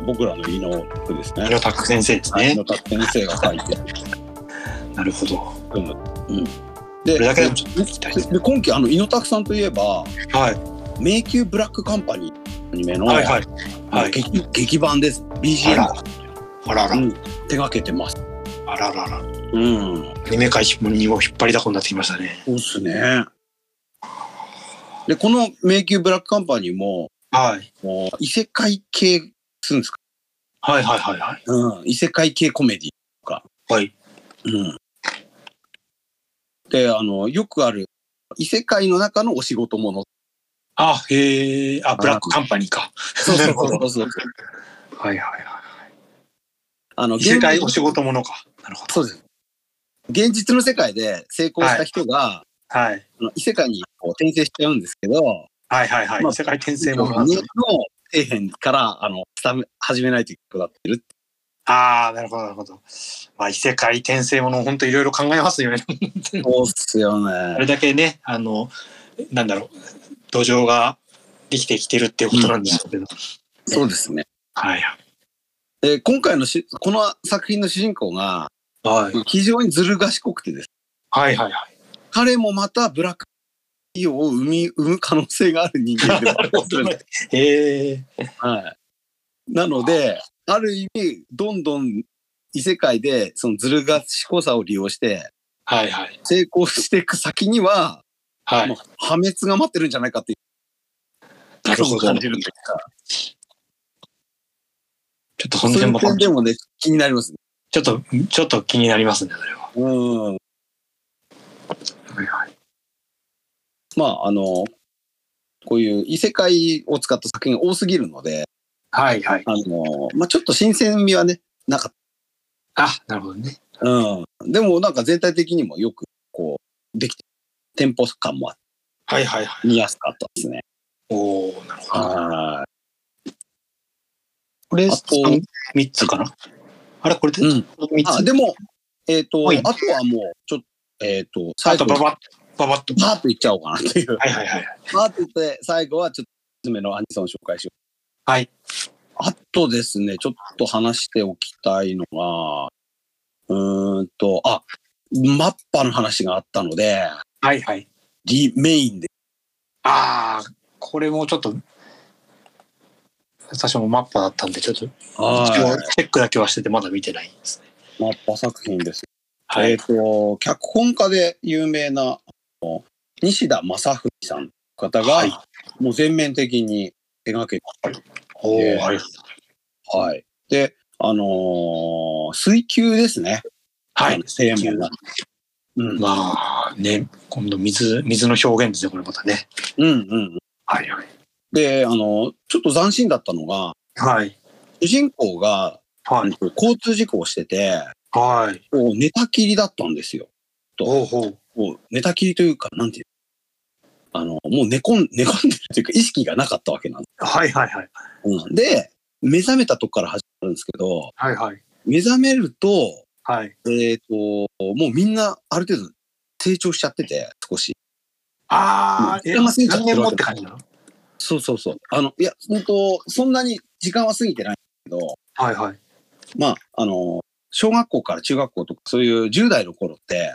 はい、僕らの井上拓ですね。稲拓先生ですね井。上拓先生が書いてる。[LAUGHS] なるほど。うん。で、これだけでもちょっと聞きたいですね。で今期、あの、井上拓さんといえば、はい。迷宮ブラックカンパニーアニメの、はいはい。はい。劇劇版です。BGM ああららう。ん、手掛けてます。あららら。うん。アニメ界にも引っ張りだこになってきましたね。そうっすね。で、この迷宮ブラックカンパニーも、はい。もう異世界系するんですか？はいはいはいはい。うん。異世界系コメディはい。うん。で、あの、よくある、異世界の中のお仕事もの。あ、へえ、あ、ブラックカンパニーか。そうそうそうそう。[LAUGHS] はいはいはい。あの、異世界現お仕事ものか。なるほど。そうです。現実の世界で成功した人が、はい。あの異世界にこう転生しちゃうんですけど、はいはいはい。まあ世界転生もの人のなんですね底辺から、あの、始めないといけなくなってる。ああ、なるほどなるほど。まあ異世界転生もの本当いろいろ考えますよね。そうっすよあれね。だけね、あの、なんだろう、土壌ができてきてるっていうことなんでしょうけど。そうですね。はいはい。で、今回のし、この作品の主人公が、はい非常にずる賢くてです。はいはいはい。彼もまたブラック企業を生み、生む可能性がある人間でもあるへえ。はい。なので、ある意味、どんどん異世界で、そのずる賢さを利用して、はいはい。成功していく先には、はいもう。破滅が待ってるんじゃないかっていう。なるほど感じるんですか。ちょっと本そういう当も点でもね、気になりますね。ちょっと、ちょっと気になりますね、それは。うん。はいはい。まあ、あの、こういう異世界を使った作品が多すぎるので、はいはい。あの、まあちょっと新鮮味はね、なかっあ、なるほどね。た。うん。でもなんか全体的にもよく、こう、できて、テンポ感もあってはいはいはい。見やすかったですね。おおなるほど。はこれ、あと3つかな？あれこれで、うん3あ、つでも、えっ、と、はいあとはもう、ちょっと、えっ、と、あ最後、とババッ、ババッと。バーッといっちゃおうかなっていう。はいはいはい。バーッといって、最後はちょっと、おすすめのアニソンを紹介しよう。はい。あとですね、ちょっと話しておきたいのが、うーんと、あ、マッパの話があったので、はいはい。リメインで。ああ、これもちょっと、私もマッパだったんで、ちょっと、一応チェックだけはしててまだ見てないんですね。マッパ作品です。はいえっ、。と、脚本家で有名な、西田正文さん方が、はいもう全面的に手掛けて、はい。はい。で、あのー水球ですね。はいが。うん。まあね、今度水、水の表現ですね、これまたね。うんうん。はいはい。で、あの、ちょっと斬新だったのが、はい。主人公が、はい。交通事故をしてて、はい。寝たきりだったんですよ。ほうほう。こう寝たきりというか、なんていうあの、もう寝込ん、寝込んでるというか、意識がなかったわけなんです。はいはいはい。うん、で、目覚めたとこから始まるんですけど、はいはい。目覚めると、はい。えっ、と、もうみんなある程度成長しちゃってて、少し。ああ、え、うん何年もって感じなの？そうそうそう。あの、いや、本当そんなに時間は過ぎてないけど、はいはい。まあ、あの、小学校から中学校とか、そういう10代の頃って、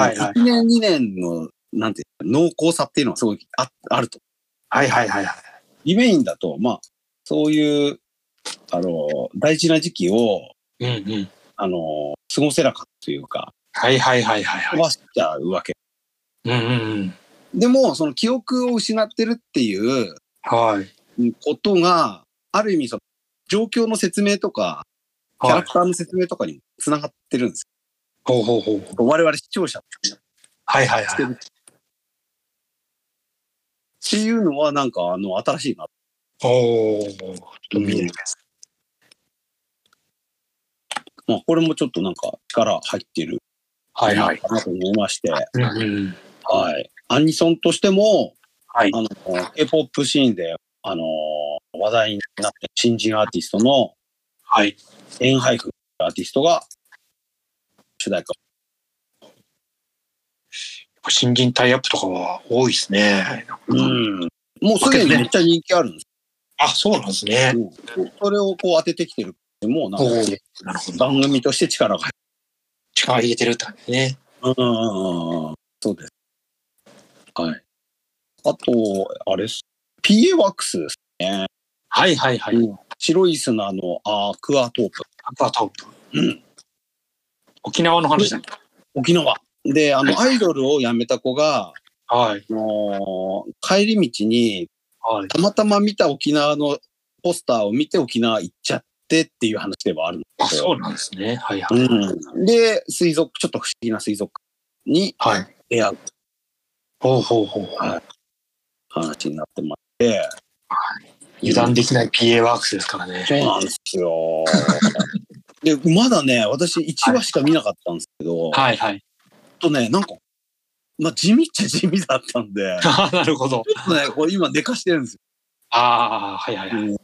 はいはい1年、2年の、なんていうの濃厚さっていうのはすごいああると。はいはいはいはい。リメインだと、まあ、そういう、あの、大事な時期を、うんうん。あの、過ごせなかったというか、はいはいはいはいはい。飛ばしちゃうわけ。うんうんうん。でも、その記憶を失ってるっていうはい。ことが、ある意味その、状況の説明とか、キャはいラク。ターの説明とかにもつながってるんですほうほうほう。よ。我々視聴者はいはいはい。る。っていうのは、なんか、あの、新しいな。おお、ちょっと見てみます。まあ、これもちょっとなんか、力入ってるはいはい。かなと思いまして、うんうん。はい。アニソンとしても、はい。あの、K-POP シーンで、あの、話題になってる新人アーティストのはい。エンハイフアーティストが主題歌。新人タイアップとかは多いですね。うん。もうすでにめっちゃ人気あるんですあ、そうなんですね。よ。それをこう当ててきてる。もうなんか。[LAUGHS] 番組として力が入力入れてるって感じね。る。うんうんうんうん。そうです。はい。あと、あれっす。PA ワックスですね。はいはいはい。うん白い砂のアクアトープ。アクアトープ。うん。沖縄の話だ。沖縄。で、あの、アイドルを辞めた子が、はい。あのー帰り道に、はい。たまたま見た沖縄のポスターを見て沖縄行っちゃってっていう話ではあるんあ。そうなんですね。はいはい。うん。で、水族、ちょっと不思議な水族館にはい。出会うほうほうほう。はい話になってます。て、油断できない PA ワークスですからね。そうなんですよ。[LAUGHS] で、まだね、私1話しか見なかったんですけど、はいはい。とね、なんか、まあ地味っちゃ地味だったんで、ち [LAUGHS] ょああ、なるほど。っとね、これ今寝かしてるんですよ。ああ、はいはいはい。うん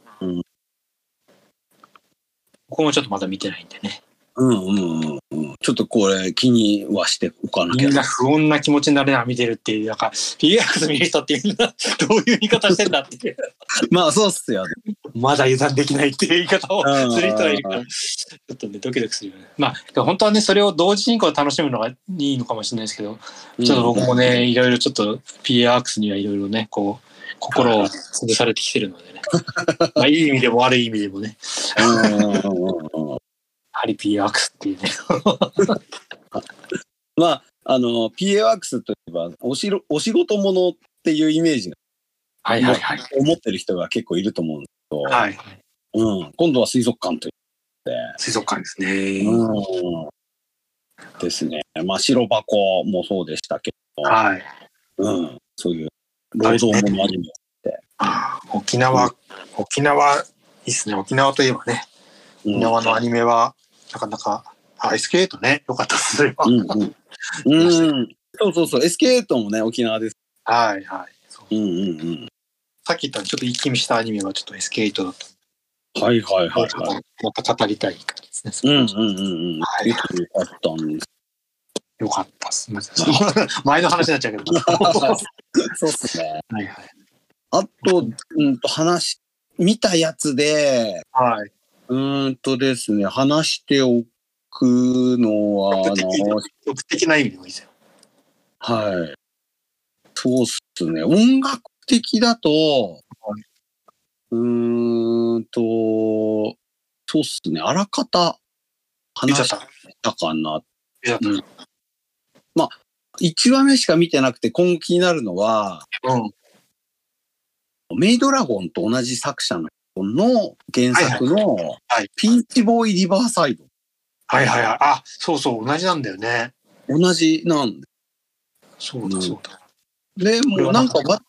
ここもちょっとまだ見てないんでね。うんうんうんうん。ちょっとこれ気にはしておかなきゃみんな不穏な気持ちになれな見てるっていう、なんか、PX 見る人ってみんなどういう言い方してんだっていう。[LAUGHS] まあそうっすよね。まだ油断できないっていう言い方をうんする人がいるから、ちょっとね、ドキドキするよね。まあ、本当はね、それを同時進行で楽しむのがいいのかもしれないですけど、ちょっと僕もね、いろいろちょっと PA アークスにはいろいろね、こう、心を潰されてきてるのでね。まあ、いい意味でも悪い意味でもね、ハリ PA アークスっていうね。[LAUGHS] まあ、あの、PA ワークスといえば、おしろお仕事ものっていうイメージがはいはいはい。思ってる人が結構いると思うんですけど、はい。うん、今度は水族館とい水族館ですう、ね。うん、ですね。まあ、白箱もそうでしたけど、はい。うん、そういう労働ものアニメ。あー沖縄、沖縄、いいっすね。沖縄といえばね、うん沖縄のアニメは、なかなか、アイスケートね、よかったっす、それは。うんうんうん、そうそうそう、SK8 もね、沖縄です。はいはい。そううんうんうん。さっき言ったちょっと一気見したアニメはちょっと SK8 だったはいはいはいはい。とまた語りたい感じですね。うんうんうんうん。はいよかったんです。よかったっす。[LAUGHS] 前の話になっちゃうけど。[LAUGHS] そうっすね。はいはい。あと、うんと、話、見たやつで、はい。うーんとですね、話しておくのは、あの、曲的な意味でもいいですよ。はい。そうっすね。音楽的だと、うーんと、そうっすね。あらかた話した。たかな。うん1話目しか見てなくて、今後気になるのは、うん。メイドラゴンと同じ作者の人の原作のはいピーチボーイリバーサイド。はいはいはい。あ、そうそう、同じなんだよね。同じなんで。そうだそうだ。で、もうなんかわ、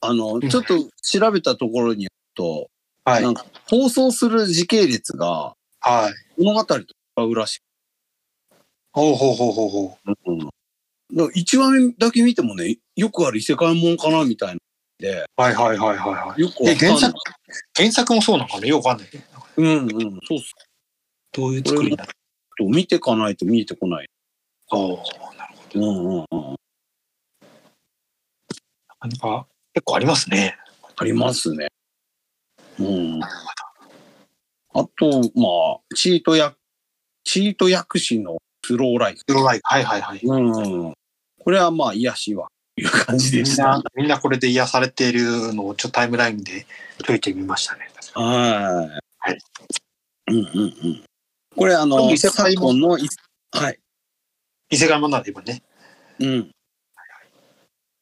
あの、んちょっと調べたところによると、はいなんか放送する時系列がはい。物語と違うらしい。ほうほうほうほうほうん。だから1話目だけ見てもね、よくある異世界もんかなみたいな。で、う。はいはいはいはいはい。よくわかんないえ原作。原作もそうなのかなよくわかんないね。うんうん。そうっす。どういう作りにな見てかないと見えてこない。ああ、なるほど。うんうんうん。なんか、結構ありますね。ありますね。うん。あと、まあ、チートや、チート薬師のスローライフ。スローライフはいはいはい。うん。これはまあ、癒しは、という感じみんでしたな。、みんなこれで癒されているのをちょっとタイムラインで解いてみましたね。はい。はい。うんうんうん。これ、あこの、れ異世昨界も今のい、はい。異世界ものなんで今ね。うん。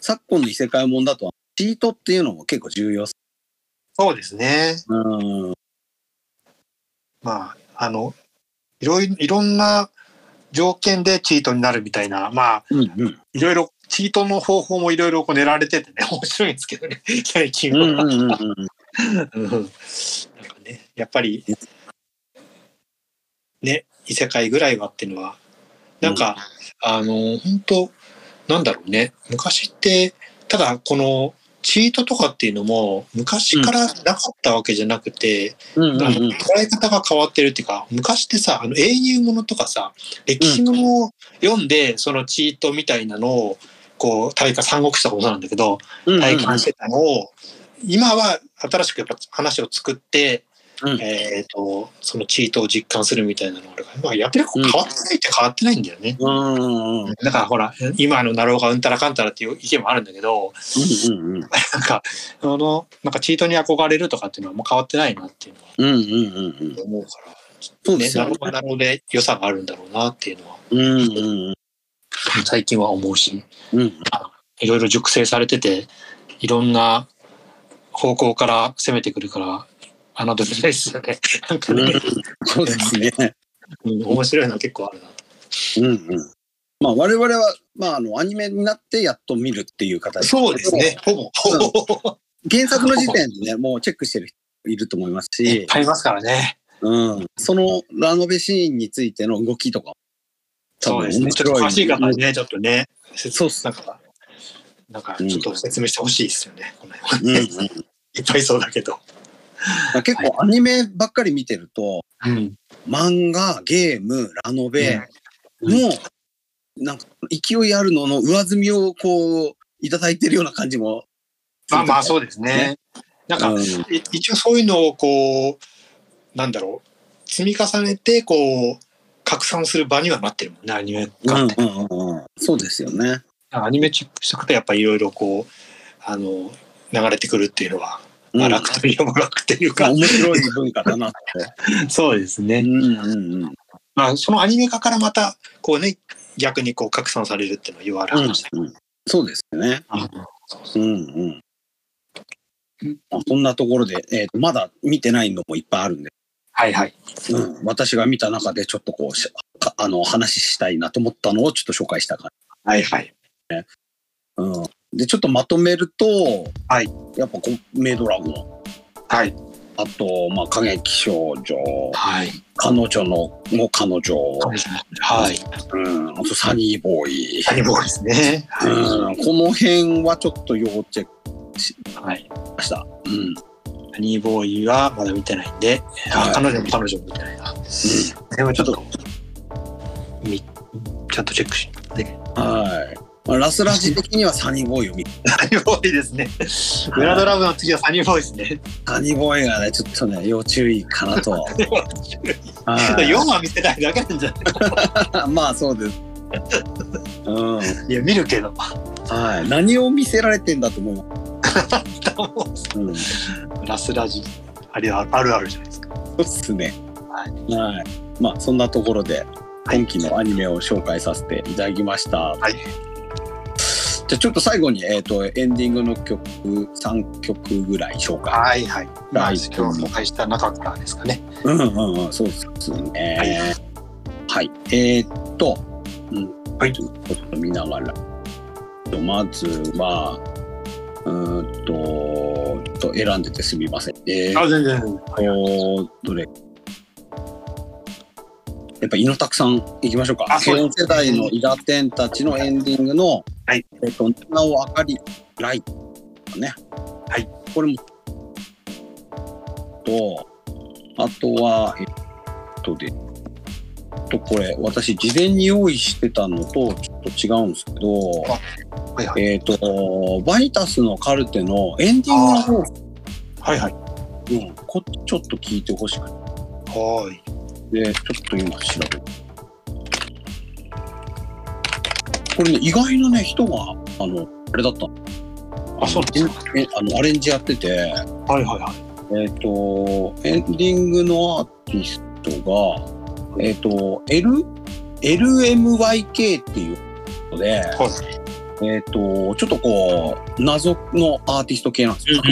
昨今の異世界もんだと、チートっていうのも結構重要。そうですね。うん。まあ、あの、いろいろ、いろんな条件でチートになるみたいな、まあ、うんうん。いろいろ、チートの方法もいろいろこう練られててね、[LAUGHS] 面白いんですけどね、[LAUGHS] 最近は。うんうんうんうん。うん。なんかね、やっぱり、ね、異世界ぐらいはっていうのは、なんか、あの、本当なんだろうね、昔って、ただこの、チートとかっていうのも昔からなかったわけじゃなくて、うん。うんうんあの捉え方が変わってるっていうか昔ってさあの英雄ものとかさ歴史ものを読んで、そのチートみたいなのをこう体感三国志とかもそうなんだけどうん体感してたのを、今は新しくやっぱ話を作って、うんえー、とそのチートを実感するみたいなのがまあ、やっぱりこう変わってないって変わってないんだよね。うんうんうんだからほら今のなろうがうんたらかんたらっていう意見もあるんだけどうんうんなんかあのなんかチートに憧れるとかっていうのはもう変わってないなっていうのはうんうんうんうん。思うから。そうですよねねなる。ほどなるほどで良さがあるんだろうなっていうのはうんうん最近は思うしうん。うんいろいろ熟成されてていろんな方向から攻めてくるから侮れないですよね。なんかね、そうですね。うん面白いのは結構あるなと。うんうん。まあ我々は、まああの、アニメになってやっと見るっていう形。そうですね。ほぼ。[LAUGHS] 原作の時点でね、もうチェックしてる人いると思いますし、いっぱいいますからね。うん。そのラノベシーンについての動きとかも、そうですね。ちょっと詳しい方はね、ちょっとね、そうっすなんか、なんかちょっと説明してほしいですよね。この辺うんいっぱいいそうだけど。結構アニメばっかり見てると、うん。漫画、ゲーム、ラノベうんの、なんか勢いあるのの上積みをこう、いただいてるような感じも。まあまあそうですね。なんか、うんい一応そういうのをこう、なんだろう、積み重ねて、こう、拡散する場にはなってるもんね、アニメって。うんうんうん。そうですよね。アニメチェックしておくと、やっぱりいろいろこう、あの、流れてくるっていうのは、まあうん楽といえば楽っていうか、まあ面白い文化だなって。[LAUGHS] そうですね。うんうんうん。まあ、そのアニメ化からまた、こうね、逆にこう拡散されるっていうのは言われ話だけど。うんそうですよね。そうんうん。まあ、そんなところで、えーと、まだ見てないのもいっぱいあるんで、はいはい。うん、私が見た中でちょっとこうあの話したいなと思ったのをちょっと紹介した感はいはい。じ。うん、で、ちょっとまとめると、はいやっぱこう、メイドラゴン、はい。あと、まあ、過激少女、はい。彼女の、も彼女、はい。うん、あとサニーボーイ、アニボーですね。はうん、この辺はちょっと要チェックしい。はい。ました。うん。アニーボーイはまだ見てないんで、はいあ彼女も彼女も見てないな。でもちょっと、みちゃんとチェックして。はい。まあ、ラスラジ的にはサニーボーイを見サニーボーイですね。グラドラブの次はサニーボーイですね。サニーボーイがね、ちょっとね、要注意かなと。[LAUGHS] は4話見てないだけなんじゃない？い [LAUGHS] まあ、そうです。うん。いや、見るけど。はい。何を見せられてんだと思います。うん。そラスラジ、あれああるあるじゃないですか。うっすね。はい。はい。まあ、そんなところで、はい今期のアニメを紹介させていただきました。はい。じゃあちょっと最後に、えっ、と、エンディングの曲、3曲ぐらい紹介。はいはい。まあ、はい今日紹介した中からですかね。うんうんうん、そうですね。はい。えーっと、うん、はいちょっと見ながら。まずは、うーんと、と選んでてすみません。えーっあ、全然。と、どれ？やっぱ、猪拓さん行きましょうか。あそう4世代のイラテンたちのエンディングの、はい。えっと、なおあかりライトね。はい。これも、と、あとは、えっとで、とこれ、私、事前に用意してたのとちょっと違うんですけど、はいはい。えっ、と、バイタスのカルテのエンディングの方、はいはい。うん、こっちちょっと聞いてほしくはい。て、ちょっと今調べる。これね、意外なね、人が、あの、あれだったのあ、そうですか。えあのアレンジやってて、はいはいはい。えっ、と、エンディングのアーティストが、えっ、と、L、LMYK っていうので、はい。えっ、と、ちょっとこう、謎のアーティスト系なんですよ。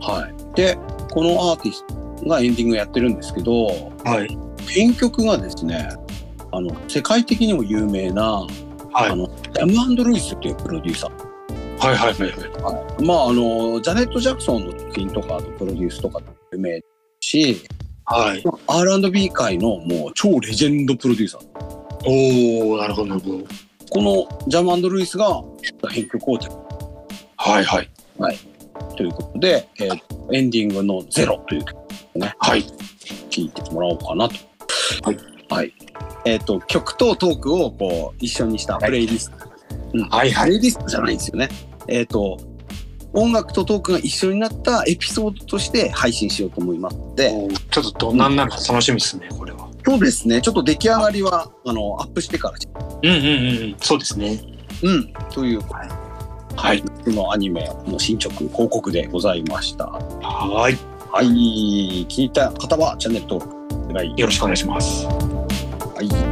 はい。で、このアーティストがエンディングやってるんですけど、はい。編曲がですね、あの、世界的にも有名な、はい。あの、ジャムルイスっていうプロデューサー。はいはいはいはい。まあ、あの、ジャネット・ジャクソンの作品とか、あとプロデュースとか有名し、はい。R&B 界のもう超レジェンドプロデューサー。おおなるほどなるほど。このジャムルイスが編曲をはいはい。ということで、えーエンディングのゼロという曲をね、はい。聴いてもらおうかなと。はい。はい。えっ、と、曲とトークをこう一緒にしたプレイリスト。うんはいはい。プレイリストじゃないんですよね。えっ、と、音楽とトークが一緒になったエピソードとして配信しようと思いますので、ちょっとどんなんなるか楽しみですね、これは。そうですね、ちょっと出来上がりは、あの、アップしてから、うんうんうんうん。そうですね。うん、という、はい。はい、このアニメの進捗、報告でございました。はい。はい、聞いた方はチャンネル登録お願いよろしくお願いします。はい